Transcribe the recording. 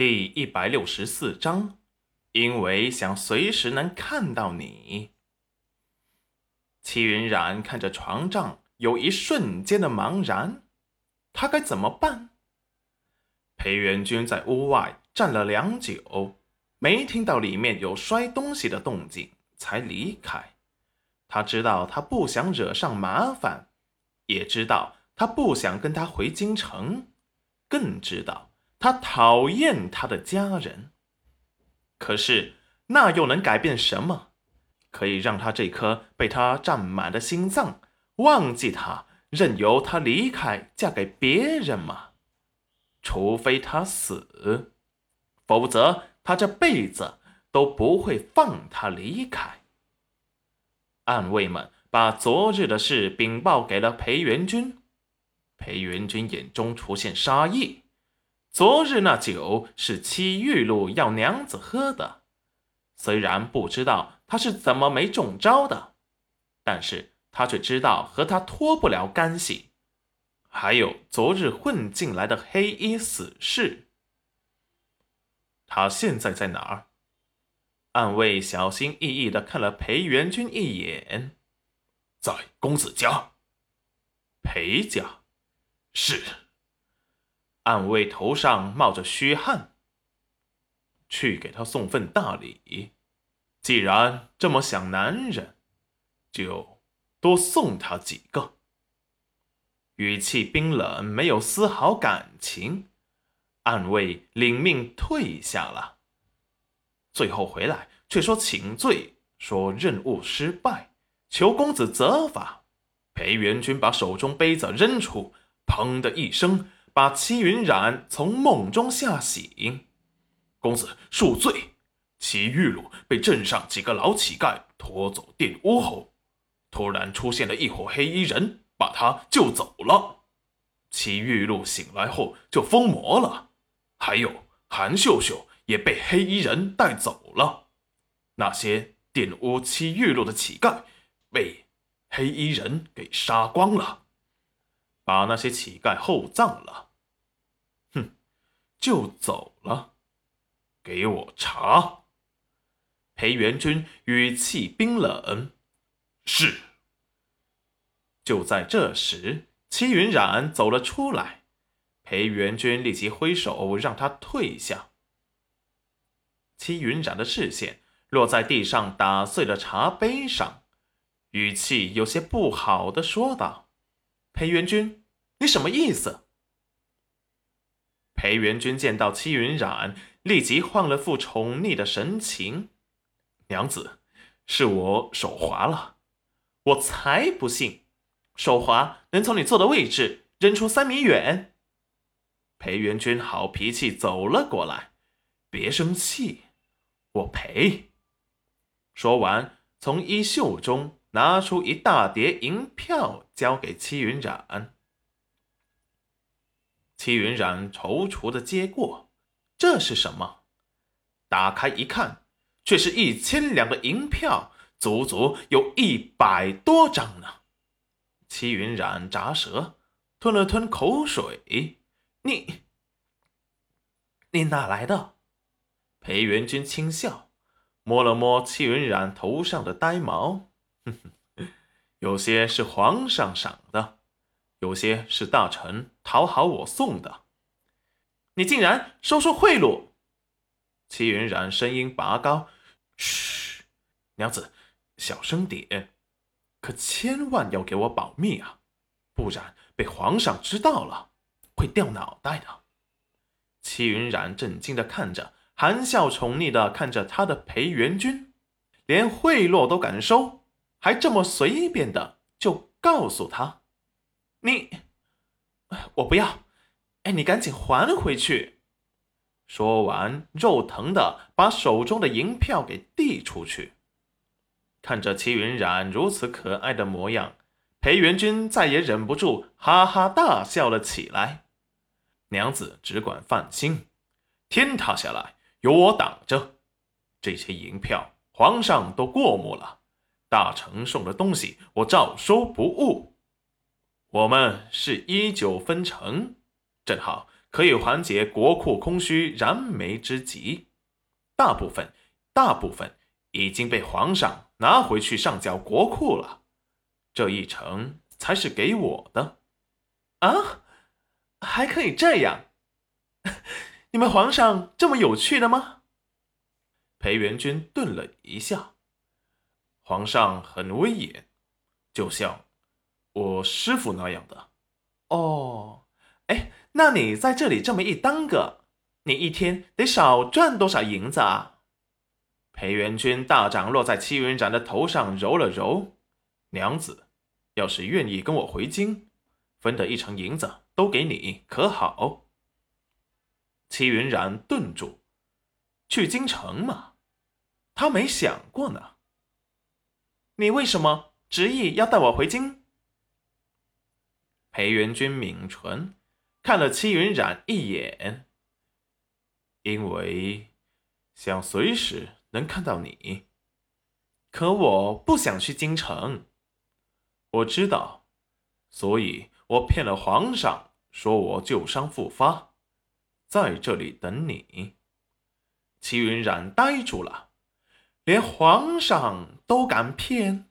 第一百六十四章，因为想随时能看到你。齐云染看着床帐，有一瞬间的茫然，他该怎么办？裴元君在屋外站了良久，没听到里面有摔东西的动静，才离开。他知道他不想惹上麻烦，也知道他不想跟他回京城，更知道他讨厌他的家人。可是那又能改变什么？可以让他这颗被他占满的心脏忘记他，任由他离开，嫁给别人吗？除非他死，否则他这辈子都不会放他离开。暗卫们把昨日的事禀报给了裴元君，裴元君眼中出现杀意。昨日那酒是戚玉露要娘子喝的，虽然不知道他是怎么没中招的，但是他却知道和他脱不了干系。还有昨日混进来的黑衣死士，他现在在哪儿？暗卫小心翼翼的看了裴元君一眼，在公子家。裴家，是。暗卫头上冒着虚汗，去给他送份大礼。既然这么想男人，就多送他几个。语气冰冷，没有丝毫感情。暗卫领命退下了。最后回来却说请罪，说任务失败，求公子责罚。裴元君把手中杯子扔出，砰的一声，把戚云染从梦中吓醒。公子恕罪。齐玉露被镇上几个老乞丐拖走玷污后，突然出现了一伙黑衣人，把他救走了。齐玉露醒来后就疯魔了，还有韩秀秀。也被黑衣人带走了。那些玷污齐玉露的乞丐被黑衣人给杀光了，把那些乞丐厚葬了。就走了。给我查！裴元君语气冰冷。是。就在这时，戚云染走了出来。裴元君立即挥手让他退下。戚云染的视线落在地上打碎的茶杯上，语气有些不好的说道：“裴元君，你什么意思？”裴元君见到戚云染，立即换了副宠溺的神情：“娘子，是我手滑了，我才不信，手滑能从你坐的位置扔出三米远。”裴元君好脾气走了过来：“别生气。”我赔。说完，从衣袖中拿出一大叠银票，交给戚云染。戚云染踌躇的接过，这是什么？打开一看，却是一千两的银票，足足有一百多张呢。戚云染咂舌，吞了吞口水：“你，你哪来的？”裴元君轻笑，摸了摸戚云染头上的呆毛，哼哼，有些是皇上赏的，有些是大臣讨好我送的。你竟然收受贿赂！齐云染声音拔高：“嘘，娘子，小声点，可千万要给我保密啊，不然被皇上知道了，会掉脑袋的。”齐云染震惊的看着。含笑宠溺的看着他的裴元君，连贿赂都敢收，还这么随便的就告诉他：“你，我不要，哎，你赶紧还回去。”说完，肉疼的把手中的银票给递出去。看着齐云染如此可爱的模样，裴元君再也忍不住，哈哈大笑了起来。娘子只管放心，天塌下来。有我挡着，这些银票皇上都过目了，大臣送的东西我照收不误。我们是一九分成，正好可以缓解国库空虚、燃眉之急。大部分，大部分已经被皇上拿回去上缴国库了。这一成才是给我的。啊，还可以这样？你们皇上这么有趣的吗？裴元君顿了一下。皇上很威严，就像我师傅那样的。哦，哎，那你在这里这么一耽搁，你一天得少赚多少银子啊？裴元君大掌落在戚云染的头上揉了揉。娘子，要是愿意跟我回京，分得一成银子都给你，可好？戚云染顿住，去京城嘛？他没想过呢。你为什么执意要带我回京？裴元君抿唇，看了戚云染一眼，因为想随时能看到你。可我不想去京城，我知道，所以我骗了皇上，说我旧伤复发，在这里等你。齐云染呆住了。连皇上都敢骗？